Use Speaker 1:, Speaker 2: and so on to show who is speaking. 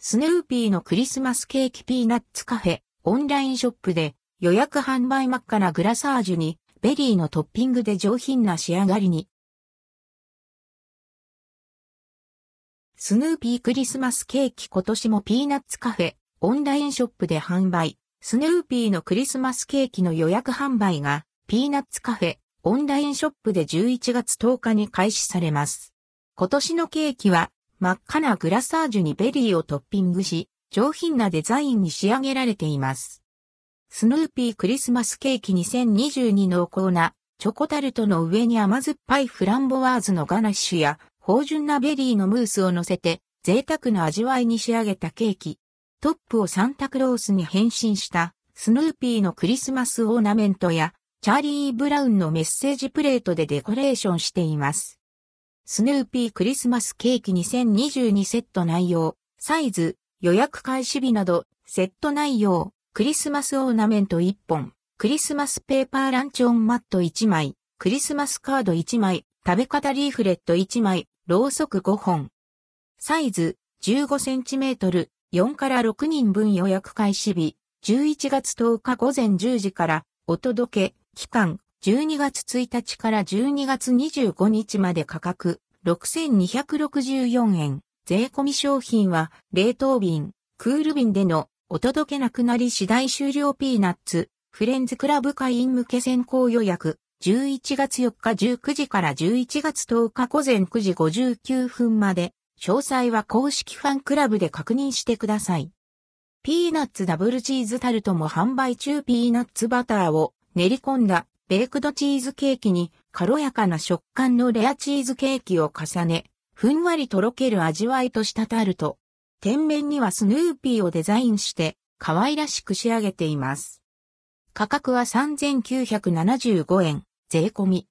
Speaker 1: スヌーピーのクリスマスケーキピーナッツカフェ、オンラインショップで予約販売真っ赤なグラサージュにベリーのトッピングで上品な仕上がりに。スヌーピークリスマスケーキ今年もピーナッツカフェ、オンラインショップで販売。スヌーピーのクリスマスケーキの予約販売が、ピーナッツカフェ、オンラインショップで11月10日に開始されます。今年のケーキは、真っ赤なグラサージュにベリーをトッピングし、上品なデザインに仕上げられています。スヌーピークリスマスケーキ2022濃厚なチョコタルトの上に甘酸っぱいフランボワーズのガナッシュや芳醇なベリーのムースを乗せて贅沢な味わいに仕上げたケーキ。トップをサンタクロースに変身したスヌーピーのクリスマスオーナメントやチャーリー・ブラウンのメッセージプレートでデコレーションしています。スヌーピークリスマスケーキ2022セット内容、サイズ、予約開始日など、セット内容、クリスマスオーナメント1本、クリスマスペーパーランチョンマット1枚、クリスマスカード1枚、食べ方リーフレット1枚、ろうそく5本。サイズ、15センチメートル、4から6人分予約開始日、11月10日午前10時からお届け、期間、12月1日から12月25日まで価格、6264円。税込み商品は、冷凍便、クール便でのお届けなくなり次第終了ピーナッツ、フレンズクラブ会員向け先行予約、11月4日19時から11月10日午前9時59分まで、詳細は公式ファンクラブで確認してください。ピーナッツダブルチーズタルトも販売中ピーナッツバターを練り込んだベークドチーズケーキに軽やかな食感のレアチーズケーキを重ね、ふんわりとろける味わいとしたタルト。天面にはスヌーピーをデザインして可愛らしく仕上げています。価格は3975円。税込み。